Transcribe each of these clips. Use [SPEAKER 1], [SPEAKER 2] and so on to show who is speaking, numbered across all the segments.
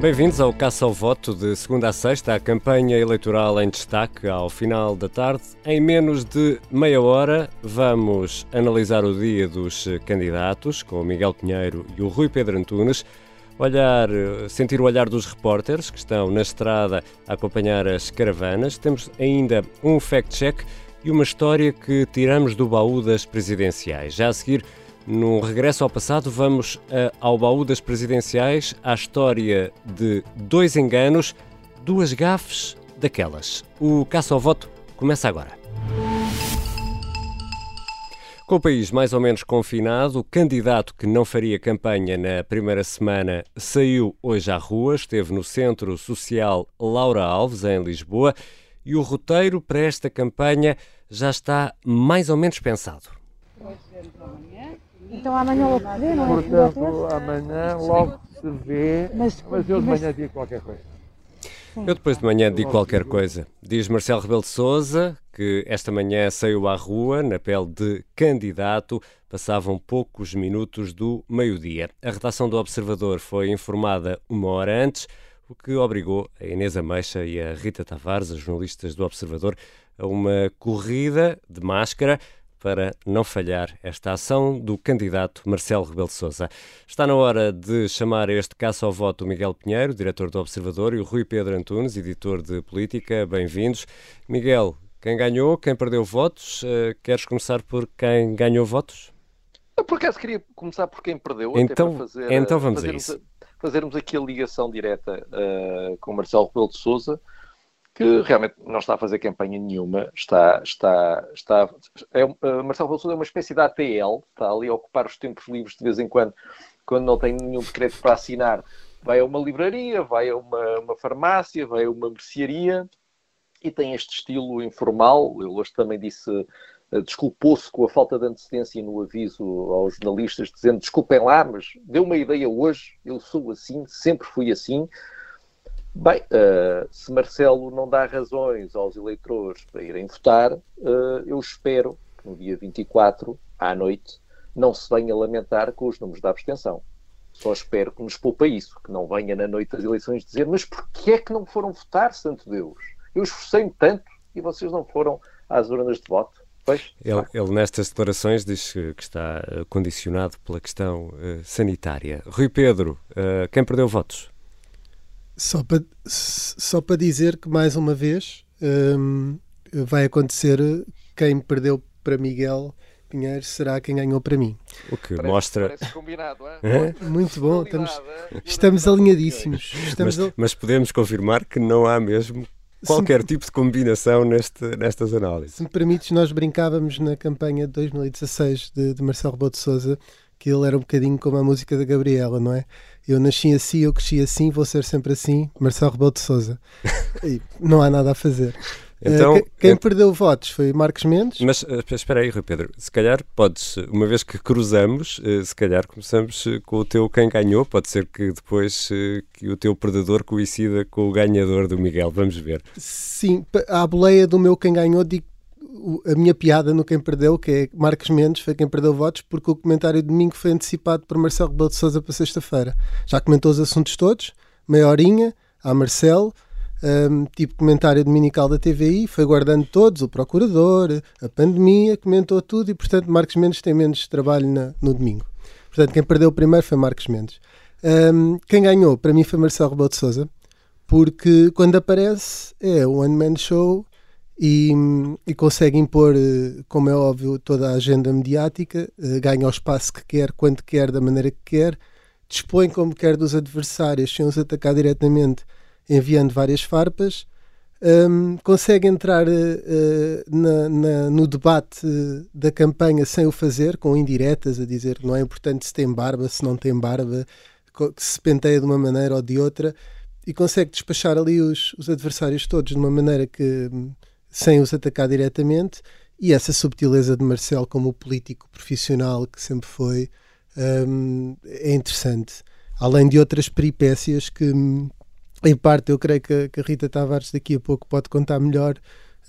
[SPEAKER 1] Bem-vindos ao Caça ao Voto de segunda a sexta, a campanha eleitoral em destaque ao final da tarde. Em menos de meia hora, vamos analisar o dia dos candidatos com o Miguel Pinheiro e o Rui Pedro Antunes. Olhar, sentir o olhar dos repórteres que estão na estrada a acompanhar as caravanas. Temos ainda um fact-check e uma história que tiramos do baú das presidenciais. Já a seguir, no regresso ao passado, vamos uh, ao baú das presidenciais, à história de dois enganos, duas gafes daquelas. O caça ao voto começa agora. Com o país mais ou menos confinado, o candidato que não faria campanha na primeira semana saiu hoje à rua, esteve no Centro Social Laura Alves, em Lisboa, e o roteiro para esta campanha já está mais ou menos pensado.
[SPEAKER 2] Então amanhã logo se vê, não é?
[SPEAKER 3] Portanto, amanhã logo se vê, mas, mas eu de manhã digo qualquer coisa.
[SPEAKER 1] Eu depois de manhã digo qualquer coisa. Diz Marcelo Rebelo de Sousa que esta manhã saiu à rua na pele de candidato. Passavam poucos minutos do meio-dia. A redação do Observador foi informada uma hora antes, o que obrigou a Inês Ameixa e a Rita Tavares, as jornalistas do Observador, a uma corrida de máscara para não falhar esta ação do candidato Marcelo Rebelo de Sousa. Está na hora de chamar este caso ao voto o Miguel Pinheiro, diretor do Observador, e o Rui Pedro Antunes, editor de Política. Bem-vindos. Miguel, quem ganhou, quem perdeu votos? Uh, queres começar por quem ganhou votos?
[SPEAKER 4] Eu, por acaso, queria começar por quem perdeu.
[SPEAKER 1] Então,
[SPEAKER 4] fazer,
[SPEAKER 1] então vamos
[SPEAKER 4] fazermos,
[SPEAKER 1] a isso.
[SPEAKER 4] Fazermos aqui a ligação direta uh, com Marcelo Rebelo de Sousa que realmente não está a fazer campanha nenhuma, está, está, está, é, uh, Marcelo Rebelo é uma espécie de ATL, está ali a ocupar os tempos livres de vez em quando, quando não tem nenhum decreto para assinar, vai a uma livraria, vai a uma, uma farmácia, vai a uma mercearia e tem este estilo informal. Ele hoje também disse, uh, desculpou-se com a falta de antecedência no aviso aos jornalistas, dizendo desculpem lá, mas deu uma ideia hoje, eu sou assim, sempre fui assim. Bem, uh, se Marcelo não dá razões aos eleitores para irem votar, uh, eu espero que no dia 24, à noite, não se venha lamentar com os números da abstenção. Só espero que nos poupa isso, que não venha na noite das eleições dizer mas porquê é que não foram votar, santo Deus? Eu esforcei-me tanto e vocês não foram às urnas de voto. Pois,
[SPEAKER 1] ele, ele, nestas declarações diz que, está eh, condicionado pela questão uh, sanitária. Rui Pedro, quem perdeu votos?
[SPEAKER 5] Só para, só para dizer que, mais uma vez, um, vai acontecer quem perdeu para Miguel Pinheiro será quem ganhou para mim.
[SPEAKER 1] O que
[SPEAKER 4] parece,
[SPEAKER 1] mostra.
[SPEAKER 4] Parece combinado, é?
[SPEAKER 5] Muito bom, estamos, estamos alinhadíssimos. Estamos
[SPEAKER 1] mas,
[SPEAKER 5] al...
[SPEAKER 1] mas, podemos confirmar que não há mesmo qualquer tipo de combinação neste, nestas análises.
[SPEAKER 5] Se me permites, nós brincávamos na campanha de 2016 de, de Marcelo Rebelo de Souza que ele era um bocadinho como a música da Gabriela, não é? Eu nasci assim, eu cresci assim, vou ser sempre assim, Marcelo Rebelo de Souza. não há nada a fazer.
[SPEAKER 1] Então,
[SPEAKER 5] uh, quem ent... perdeu votos foi Marcos Mendes.
[SPEAKER 1] Mas uh, espera aí, Rui Pedro, se calhar podes, uma vez que cruzamos, uh, se calhar começamos com o teu quem ganhou, pode ser que depois que o teu perdedor coincida com o ganhador do Miguel, vamos ver.
[SPEAKER 5] Sim, à boleia do meu quem ganhou, digo a minha piada no Quem Perdeu, que é Marcos Mendes, foi quem perdeu votos, porque o comentário de domingo foi antecipado por Marcelo Rebelo de Souza para sexta-feira. Já comentou os assuntos todos, meia horinha, a Marcelo, um, tipo comentário dominical da TVI, foi guardando todos, o Procurador, a pandemia, comentou tudo e, portanto, Marcos Mendes tem menos trabalho na, no domingo. Portanto, quem perdeu primeiro foi Marcos Mendes. Um, quem ganhou, para mim, foi Marcelo Rebelo de Souza, porque quando aparece é o One Man Show e, e, consegue impor, eh, como é óbvio, toda a agenda mediática, eh, ganha o espaço que quer, quando quer, da maneira que quer, dispõe como quer dos adversários sem os atacar diretamente, enviando várias farpas, um, consegue entrar uh, na, na, no debate da campanha sem o fazer, com indiretas, a dizer que não é importante se tem barba, se não tem barba, se penteia de uma maneira ou de outra, e consegue despachar ali os, os adversários todos de uma maneira que sem os atacar diretamente, e essa subtileza de Marcel como político profissional que sempre foi um, é interessante. Além de outras peripécias que, em parte, eu creio que, que a Rita Tavares daqui a pouco pode contar melhor,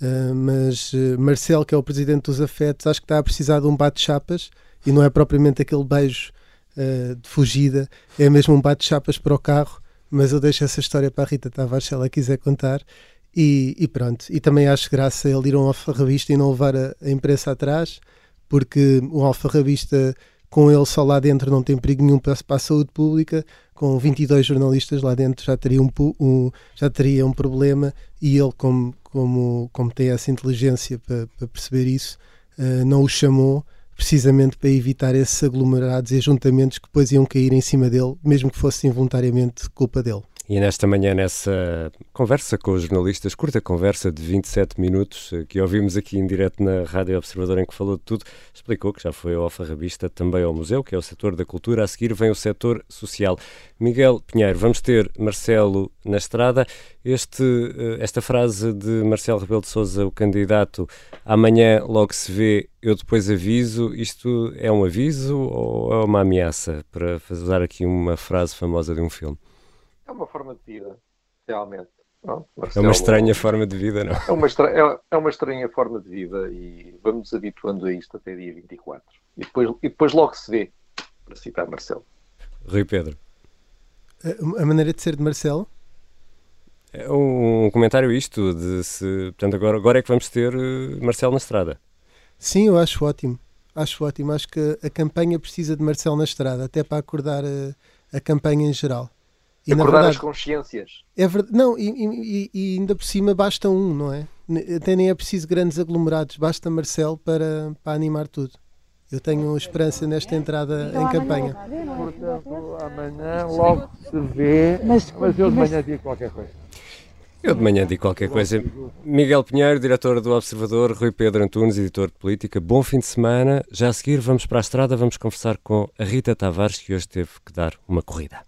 [SPEAKER 5] uh, mas uh, Marcel, que é o presidente dos afetos, acho que está a precisar de um bate-chapas e não é propriamente aquele beijo uh, de fugida, é mesmo um bate-chapas para o carro mas eu deixo essa história para a Rita Tavares se ela quiser contar. E, e pronto, e também acho graça ele ir a um alfarrabista e não levar a, a imprensa atrás, porque um alfarrabista com ele só lá dentro não tem perigo nenhum para, para a saúde pública, com 22 jornalistas lá dentro já teria um, um, já teria um problema e ele, como, como, como tem essa inteligência para, para perceber isso, uh, não o chamou precisamente para evitar esses aglomerados e ajuntamentos que depois iam cair em cima dele, mesmo que fosse involuntariamente culpa dele.
[SPEAKER 1] E nesta manhã, nessa conversa com os jornalistas, curta conversa de 27 minutos, eh, que ouvimos aqui em direto na Rádio Observador, em que falou de tudo, explicou que já foi ao alfarrabista, também ao museu, que é o setor da cultura. A seguir vem o setor social. Miguel Pinheiro, vamos ter Marcelo na estrada. Este, eh, esta frase de Marcelo Rebelo de Sousa, o candidato, amanhã logo se vê, eu depois aviso, isto é um aviso ou é uma ameaça? Para usar aqui uma frase famosa de um filme.
[SPEAKER 4] É uma forma de vida, realmente.
[SPEAKER 1] Não? é uma estranha forma de vida, não?
[SPEAKER 4] É uma, estranha, é uma estranha forma de vida e vamos nos habituando a isto até dia 24. E depois, e depois logo se vê, para citar Marcelo.
[SPEAKER 1] Rui Pedro.
[SPEAKER 5] A, a maneira de ser de Marcelo?
[SPEAKER 1] É um, comentário isto, de se. Portanto, agora, agora é que vamos ter eh, Marcelo na estrada.
[SPEAKER 5] Sim, eu acho ótimo. Acho ótimo. Acho que a campanha precisa de Marcelo na estrada, até para acordar a, a campanha em geral.
[SPEAKER 4] E, Acordar verdade, as consciências.
[SPEAKER 5] É verdade, não, e, e, e, ainda por cima basta um, não é? Até nem é preciso grandes aglomerados, basta Marcelo para, para animar tudo. Eu tenho esperança nesta entrada então, em campanha.
[SPEAKER 3] Portanto, amanhã logo se vê, mas, mas eu de manhã digo qualquer coisa.
[SPEAKER 1] Eu de manhã digo qualquer coisa. Miguel Pinheiro, diretor do Observador, Rui Pedro Antunes, editor de política. Bom fim de semana. Já a seguir vamos para a estrada, vamos conversar com a Rita Tavares, que hoje teve que dar uma corrida.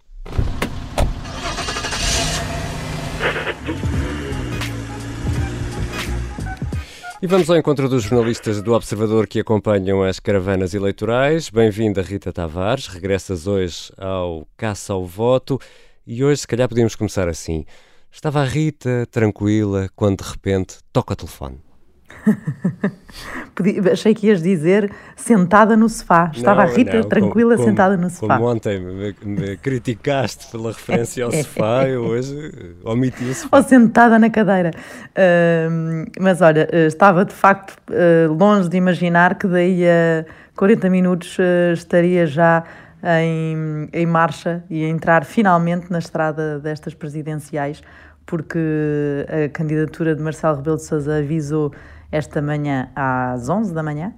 [SPEAKER 1] E vamos ao encontro dos jornalistas do Observador que acompanham as caravanas eleitorais. Bem-vinda, Rita Tavares. Regressas hoje ao Caça ao Voto. E hoje, se calhar, podíamos começar assim. Estava a Rita tranquila quando de repente toca o telefone.
[SPEAKER 2] Achei que ias dizer sentada no sofá. Estava não, a Rita não, tranquila como, sentada no sofá.
[SPEAKER 1] Como ontem me, me criticaste pela referência ao sofá, eu hoje omiti o sofá.
[SPEAKER 2] Ou sentada na cadeira. Uh, mas olha, eh, estava de facto uh, longe de imaginar que daí a 40 minutos uh, estaria já em, em marcha e a entrar finalmente na estrada destas presidenciais, porque a candidatura de Marcelo Rebelo de Sousa avisou esta manhã às 11 da manhã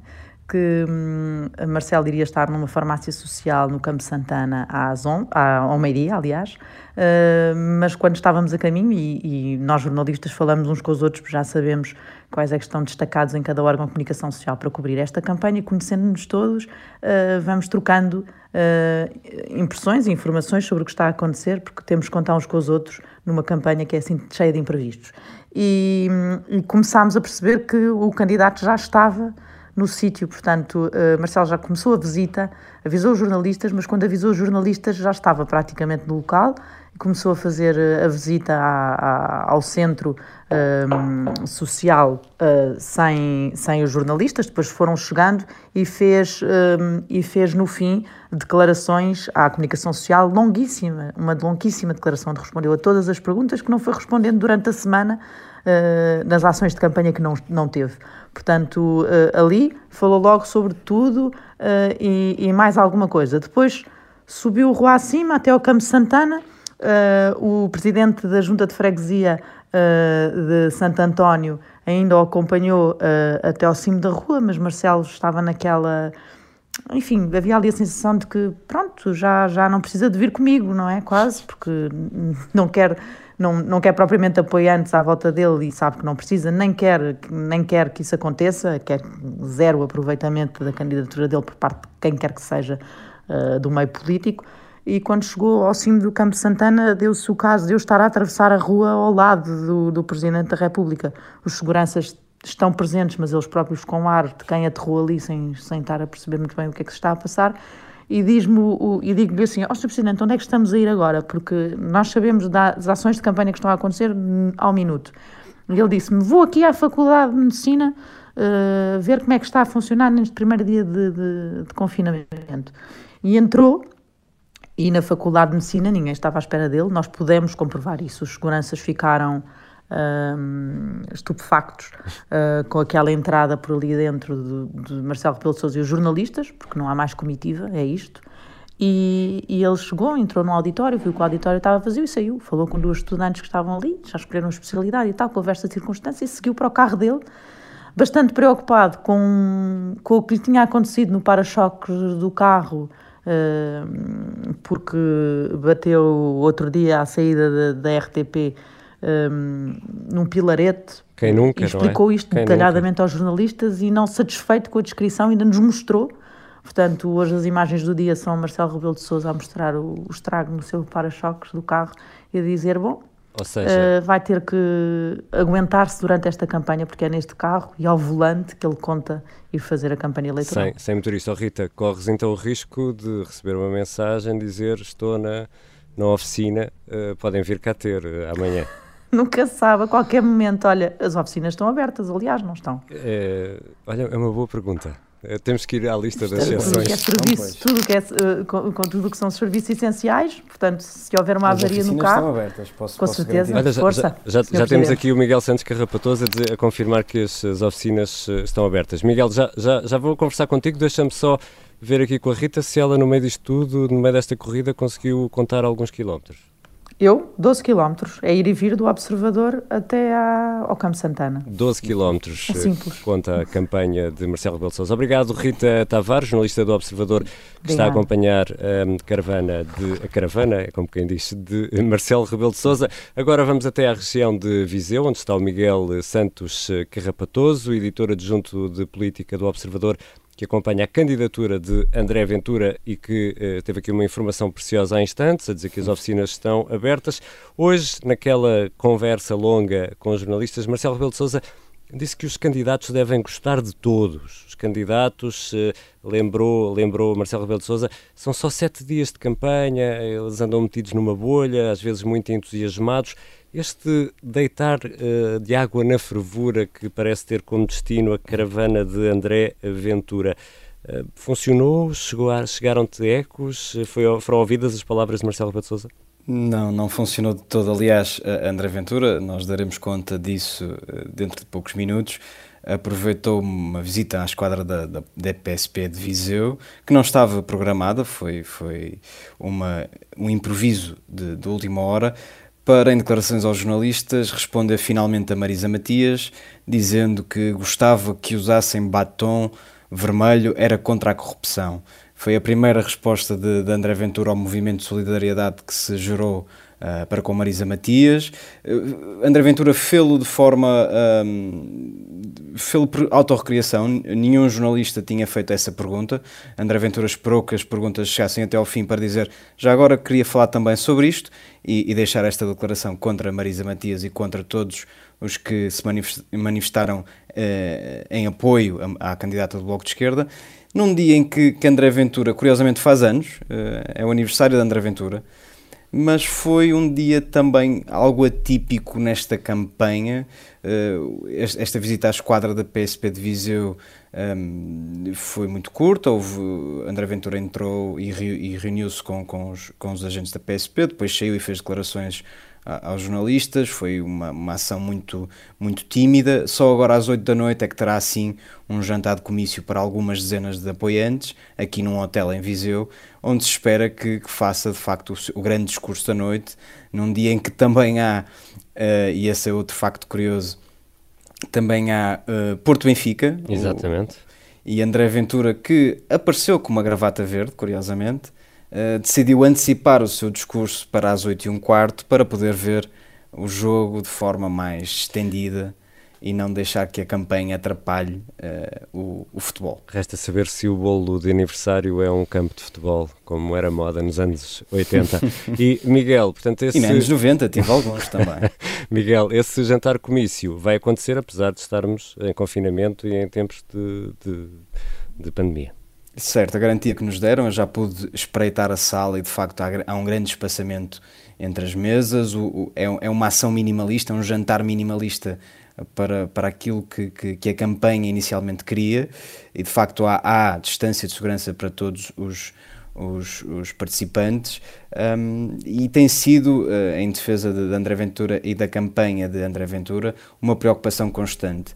[SPEAKER 2] que hum, Marcelo iria estar numa farmácia social no Campo Santana às 11, ao meio-dia, aliás, uh, mas quando estávamos a caminho, e, e, nós jornalistas falamos uns com os outros, já sabemos quais é que estão destacados em cada órgão de comunicação social para cobrir esta campanha, conhecendo-nos todos, uh, vamos trocando uh, impressões e informações sobre o que está a acontecer, porque temos que contar uns com os outros numa campanha que é assim cheia de imprevistos. E, e começámos a perceber que o candidato já estava no sítio, portanto, uh, Marcelo já começou a visita, avisou os jornalistas, mas quando avisou os jornalistas já estava praticamente no local começou a fazer eh, a visita à, à, ao centro um, social uh, sem, sem os jornalistas, depois foram chegando e fez, um, e fez no fim declarações à comunicação social longuíssima, uma longuíssima declaração onde respondeu a todas as perguntas que não foi respondendo durante a semana uh, nas ações de campanha que não, não teve. Portanto, uh, ali falou logo sobre tudo e, e mais alguma coisa. Depois subiu o rua acima até ao Campo Santana Uh, o presidente da Junta de Freguesia uh, de Santo António ainda o acompanhou uh, até ao cimo da rua, mas Marcelo estava naquela. Enfim, havia ali a sensação de que, pronto, já, já não precisa de vir comigo, não é? Quase, porque não quer, não, não quer propriamente apoiantes à volta dele e sabe que não precisa, nem quer, nem quer que isso aconteça, quer zero aproveitamento da candidatura dele por parte de quem quer que seja do meio político e quando chegou ao cimo do Campo Santana deu-se o caso de eu estar a atravessar a rua ao lado do, do Presidente da República. Os seguranças estão presentes, mas eles próprios com ar de quem aterrou ali sem, sem estar a perceber muito bem o que é que se está a passar. E, diz-me, e digo-lhe assim, ó oh, Sr. Presidente, onde é que estamos a ir agora? Porque nós sabemos das ações de campanha que estão a acontecer ao minuto. E ele disse-me, vou aqui à Faculdade de Medicina uh, ver como é que está a funcionar neste primeiro dia de, de, de confinamento. E entrou E na Faculdade de Medicina ninguém estava à espera dele, nós pudemos comprovar isso. Os seguranças ficaram uh, estupefactos uh, com aquela entrada por ali dentro de, de Marcelo Rebelo de Sousa e os jornalistas, porque não há mais comitiva, é isto. E, e, ele chegou, entrou no auditório, viu que o auditório estava vazio e saiu. Falou com duas estudantes que estavam ali, já escolheram especialidade e tal, conversa de circunstância, e seguiu para o carro dele, bastante preocupado com, com o que lhe tinha acontecido no para-choques do carro, porque bateu outro dia à saída da, da RTP um, num pilarete.
[SPEAKER 1] Quem nunca,
[SPEAKER 2] e explicou
[SPEAKER 1] é?
[SPEAKER 2] isto Quem detalhadamente nunca? aos jornalistas e não satisfeito com a descrição ainda nos mostrou Portanto, hoje as imagens do dia são Marcelo Rebelo de Sousa a mostrar o, o estrago no seu para-choques do carro e a dizer, bom, seja, uh, vai ter que aguentar-se durante esta campanha, porque é neste carro e ao volante que ele conta ir fazer a campanha eleitoral.
[SPEAKER 1] Sem, sem motorista. Oh, Rita, corres então o risco de receber uma mensagem dizer estou na, na oficina, uh, podem vir cá ter uh, amanhã.
[SPEAKER 2] Nunca sabe, a qualquer momento. Olha, as oficinas estão abertas, aliás, não estão?
[SPEAKER 1] É, olha, é uma boa pergunta. Eh, temos que ir à lista das exceções.
[SPEAKER 2] Tudo que é serviço, tudo que é, uh, com, com, tudo que são serviços essenciais, portanto, se houver uma avaria no carro,
[SPEAKER 6] abertas, posso,
[SPEAKER 2] com
[SPEAKER 6] posso
[SPEAKER 2] certeza,
[SPEAKER 1] Olha, já,
[SPEAKER 2] força.
[SPEAKER 1] Já, já, já temos aqui o Miguel Santos Carrapatoso a, dizer, a confirmar que as, as, oficinas eh, estão abertas. Miguel, já, já, já vou conversar contigo, deixa-me só ver aqui com a Rita se ela, no meio disto tudo, no meio desta corrida, conseguiu contar alguns quilómetros.
[SPEAKER 2] Eu, 12 km, é ir e vir do Observador até à, ao Campo Santana.
[SPEAKER 1] 12 km, é conta a campanha de Marcelo Rebelo de Sousa. Obrigado, Rita Tavares, jornalista do Observador, que Obrigado. está a acompanhar a um, caravana, de, a caravana, é como quem diz, de Marcelo Rebelo de Sousa. Agora vamos até à região de Viseu, onde está o Miguel Santos Carrapatoso, editor adjunto de política do Observador, que acompanha a candidatura de André Ventura e que eh, teve aqui uma informação preciosa há instantes, a dizer que as oficinas estão abertas. Hoje, naquela conversa longa com os jornalistas, Marcelo Rebelo de Sousa disse que os candidatos devem gostar de todos. Os candidatos, eh, lembrou, lembrou Marcelo Rebelo de Sousa, são só sete dias de campanha, eles andam metidos numa bolha, às vezes muito entusiasmados. Este deitar uh, de água na fervura que parece ter como destino a caravana de André Ventura, uh, funcionou? Chegaram-te ecos? Foi, foram ouvidas as palavras de Marcelo de Sousa?
[SPEAKER 6] Não, não funcionou de todo. Aliás, André Ventura, nós daremos conta disso eh, dentro de poucos minutos, aproveitou uma visita à esquadra da, da, da PSP de Viseu, que não estava programada, foi, foi uma, um improviso de, de última hora, para, em declarações aos jornalistas, responder finalmente a Marisa Matias, dizendo que gostava que usassem batom vermelho, era contra a corrupção. Foi a primeira resposta de, de André Ventura ao movimento de solidariedade que se gerou uh, para com Marisa Matias. Uh, André Ventura fê-lo de forma. Um, fê-lo por autorrecriação. Nenhum jornalista tinha feito essa pergunta. André Ventura esperou que as perguntas chegassem até ao fim para dizer já agora queria falar também sobre isto e, e deixar esta declaração contra Marisa Matias e contra todos os que se manifestaram uh, em apoio à, à candidata do Bloco de Esquerda num dia em que, que André Ventura, curiosamente, faz anos, uh, é o aniversário de André Ventura, mas foi um dia também algo atípico nesta campanha. Uh, esta visita à esquadra da PSP de Viseu ehm, foi muito curta. Houve, André Ventura entrou e, e reuniu-se com, com, os, com os agentes da PSP, depois saiu e fez declarações aos jornalistas, foi uma, uma ação muito, muito tímida. Só agora às 8 da noite é que terá assim um jantar de comício para algumas dezenas de apoiantes, aqui num hotel em Viseu, onde se espera que, que faça de facto o, o, grande discurso da noite, num dia em que também há, uh, e esse é outro facto curioso, também há uh, Porto Benfica.
[SPEAKER 1] Exatamente. O,
[SPEAKER 6] e André Ventura, que apareceu com uma gravata verde, curiosamente, uh, decidiu antecipar o seu discurso para as 8 e um quarto para poder ver o jogo de forma mais estendida e não deixar que a campanha atrapalhe uh, o, o, futebol.
[SPEAKER 1] Resta saber se o bolo de aniversário é um campo de futebol, como era moda nos anos 80. e Miguel, portanto, esse...
[SPEAKER 6] E nos anos 90 tive alguns também.
[SPEAKER 1] Miguel, esse jantar comício vai acontecer apesar de estarmos em confinamento e em tempos de, de, de pandemia.
[SPEAKER 6] Certo, a garantia que nos deram, eu já pude espreitar a sala e de facto há, um grande espaçamento entre as mesas, o, o, é, é, uma ação minimalista, um jantar minimalista para, para aquilo que, que, que, a campanha inicialmente queria. E de facto há, há distância de segurança para todos os, os, os participantes. Um, e tem sido, uh, em defesa de, de André Ventura e da campanha de André Ventura, uma preocupação constante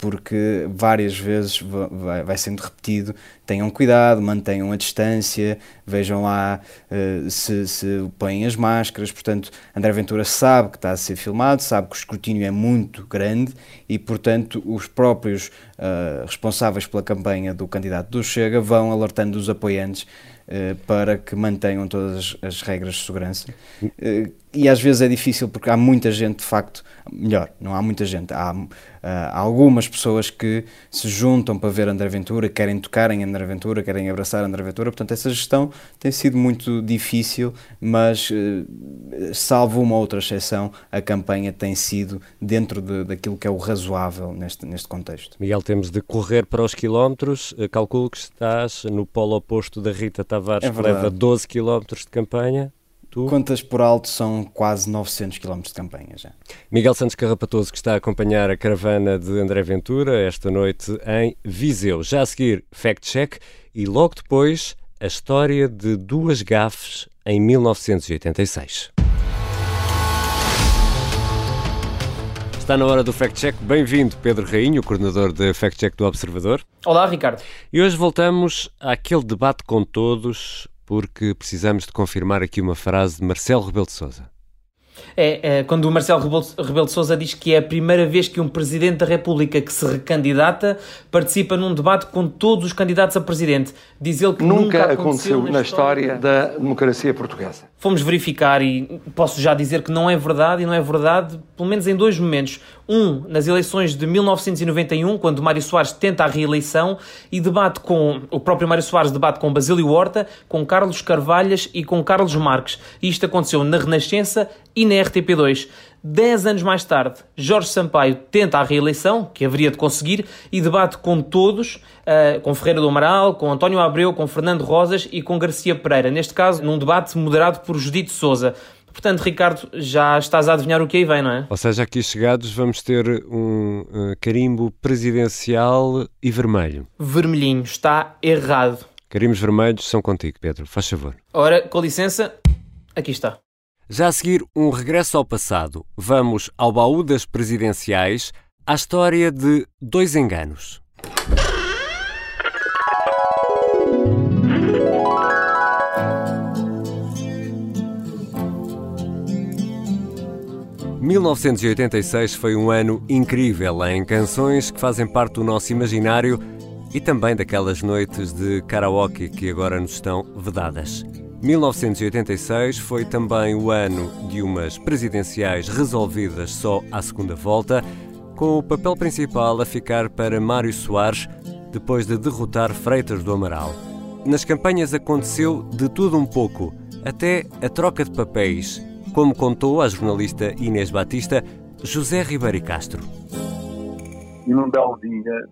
[SPEAKER 6] porque várias vezes vai, vai, sendo repetido: tenham cuidado, mantenham a distância, vejam lá uh, se, se põem as máscaras. Portanto, André Ventura sabe que está a ser filmado, sabe que o escrutínio é muito grande e, portanto, os próprios uh, responsáveis pela campanha do candidato do Chega vão alertando os apoiantes uh, para que mantenham todas as regras de segurança. E às vezes é difícil porque há muita gente, de facto, melhor, não há muita gente, há há algumas pessoas que se juntam para ver André Ventura, querem tocar em André Ventura, querem abraçar André Ventura, portanto essa gestão tem sido muito difícil, mas eh, salvo uma outra exceção, a campanha tem sido dentro de, daquilo que é o razoável neste, neste contexto.
[SPEAKER 1] Miguel, temos de correr para os quilómetros, eh, calculo que estás no polo oposto da Rita Tavares, é que leva 12 quilómetros de campanha.
[SPEAKER 6] Tu? Contas por alto são quase 900 km de campanha já.
[SPEAKER 1] Miguel Santos Carrapatoso que está a acompanhar a caravana de André Ventura esta noite em Viseu. Já a seguir, Fact Check e logo depois a história de duas gafes em 1986. Está na hora do Fact Check. Bem-vindo, Pedro Rainho, coordenador de Fact Check do Observador.
[SPEAKER 7] Olá, Ricardo.
[SPEAKER 1] E hoje voltamos àquele debate com todos porque precisamos de confirmar aqui uma frase de Marcelo Rebelo de Sousa.
[SPEAKER 7] É, é, quando o Marcelo Rebelo de Sousa diz que é a primeira vez que um Presidente da República que se recandidata participa num debate com todos os candidatos a Presidente. Diz ele que nunca, nunca aconteceu,
[SPEAKER 3] aconteceu na história da democracia portuguesa.
[SPEAKER 7] Fomos verificar e posso já dizer que não é verdade, e não é verdade, pelo menos em dois momentos. Um, nas eleições de 1991, quando Mário Soares tenta a reeleição e debate com, o próprio Mário Soares debate com Basílio Horta, com Carlos Carvalhas e com Carlos Marques. E isto aconteceu na Renascença e na RTP2. Dez anos mais tarde, Jorge Sampaio tenta a reeleição, que haveria de conseguir, e debate com todos, uh, com Ferreira do Amaral, com António Abreu, com Fernando Rosas e com Garcia Pereira. Neste caso, num debate moderado por Judite Souza. Portanto, Ricardo, já estás a adivinhar o que aí vem, não é?
[SPEAKER 1] Ou seja, aqui chegados vamos ter um uh, carimbo presidencial e vermelho.
[SPEAKER 7] Vermelhinho, está errado.
[SPEAKER 1] Carimbos vermelhos são contigo, Pedro, faz favor.
[SPEAKER 7] Ora, com licença, aqui está.
[SPEAKER 1] Já a seguir, um regresso ao passado. Vamos ao baú das presidenciais, à história de dois enganos. ...1986 foi um ano incrível em canções que fazem parte do nosso imaginário e também daquelas noites de karaoke que agora nos estão vedadas. 1986 foi também o ano de umas presidenciais resolvidas só à segunda volta, com o papel principal a ficar para Mário Soares depois de derrotar Freitas do Amaral. Nas campanhas aconteceu de tudo um pouco, até a troca de papéis, como contou a jornalista Inês Batista José Ribeiro Castro.
[SPEAKER 8] E num belo dia,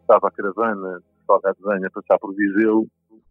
[SPEAKER 8] estava a caravana de Salgado de a passar por Viseu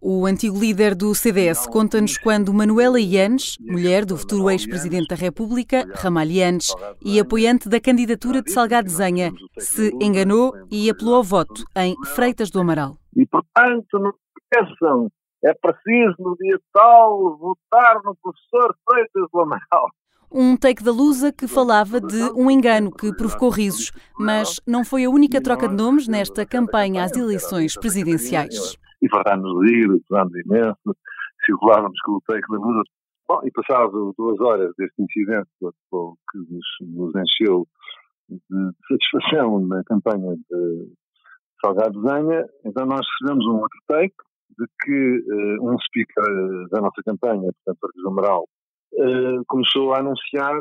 [SPEAKER 9] o antigo líder do CDS conta-nos quando Manuela Yanes, mulher do futuro ex-presidente da República, Ramal Yanes, e apoiante da candidatura de Salgado Zenha, se enganou e apelou ao voto em Freitas do Amaral.
[SPEAKER 8] E, portanto, não esqueçam, é preciso no dia tal votar no professor Freitas Amaral.
[SPEAKER 9] Um take da Lusa que falava de um engano que provocou risos, mas não foi a única troca de nomes nesta campanha às eleições presidenciais
[SPEAKER 8] e fartámos de ir, usámos imenso, circulávamos com o take da Lusa. Bom, e passado duas horas deste incidente que nos, nos encheu de satisfação na campanha de Salgado Zanha, então nós recebemos um outro take de que uh, um speaker da nossa campanha, portanto, Arcos Amaral, uh, começou a anunciar,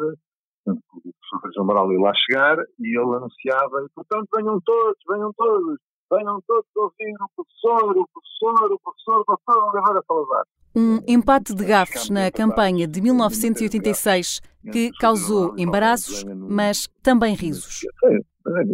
[SPEAKER 8] portanto, o professor Amaral ia lá chegar, e ele anunciava, portanto, venham todos, venham todos, venham todos ouvir o professor, o professor, o professor, o professor Oliveira Salazar.
[SPEAKER 9] Um empate de gafes na campanha de 1986 que causou embaraços, mas também risos.
[SPEAKER 8] Sim,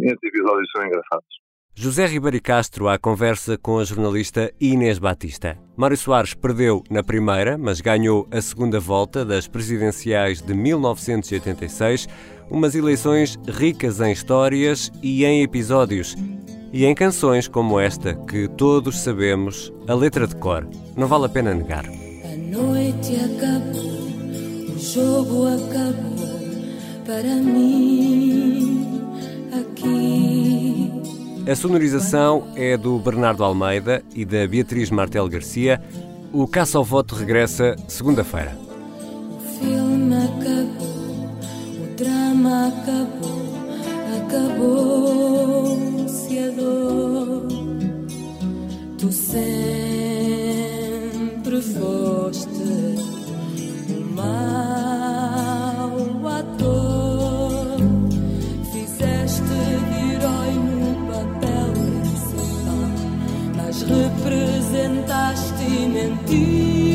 [SPEAKER 8] esses episódios são engraçados.
[SPEAKER 1] José Ribeiro Castro à conversa com a jornalista Inês Batista. Mário Soares perdeu na primeira, mas ganhou a segunda volta das presidenciais de 1986, umas eleições ricas em histórias e em episódios. E em canções como esta, que todos sabemos a letra de cor. Não vale a pena negar.
[SPEAKER 10] A noite acabou, o jogo acabou para mim aqui.
[SPEAKER 1] A sonorização é do Bernardo Almeida e da Beatriz Martel Garcia. O Caça ao Voto regressa segunda-feira.
[SPEAKER 10] O filme acabou, o drama acabou, acabou-se a dor. Tu sempre foste o mar. inventaste e mentiste.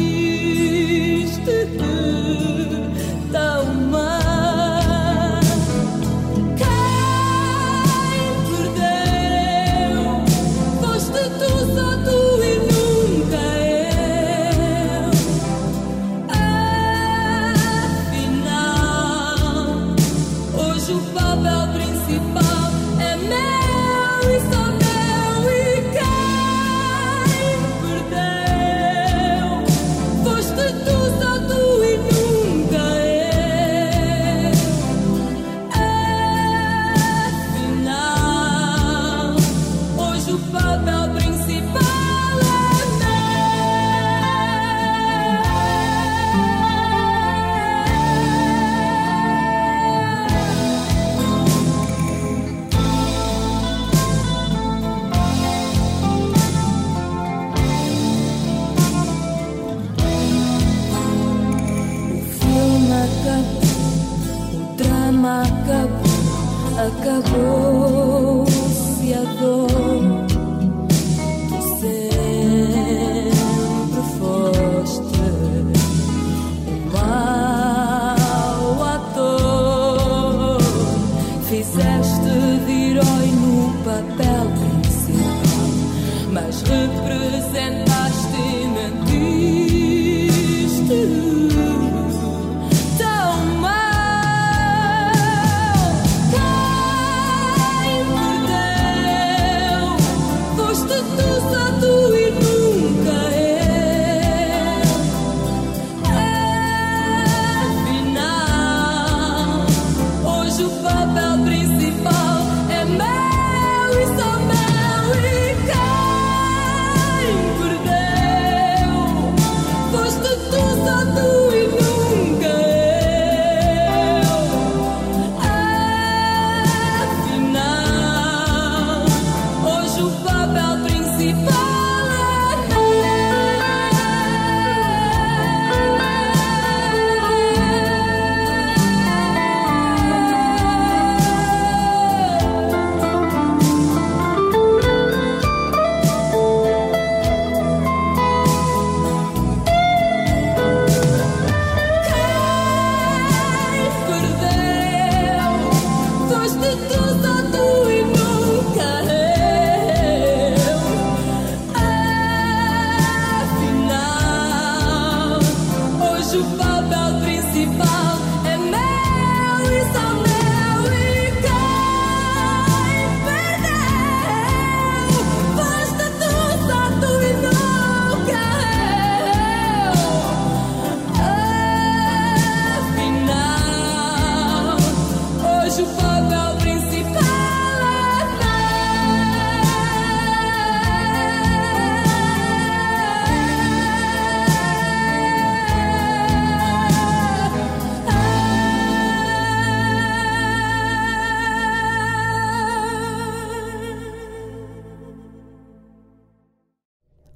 [SPEAKER 10] de herói no papel principal, mas representaste-me.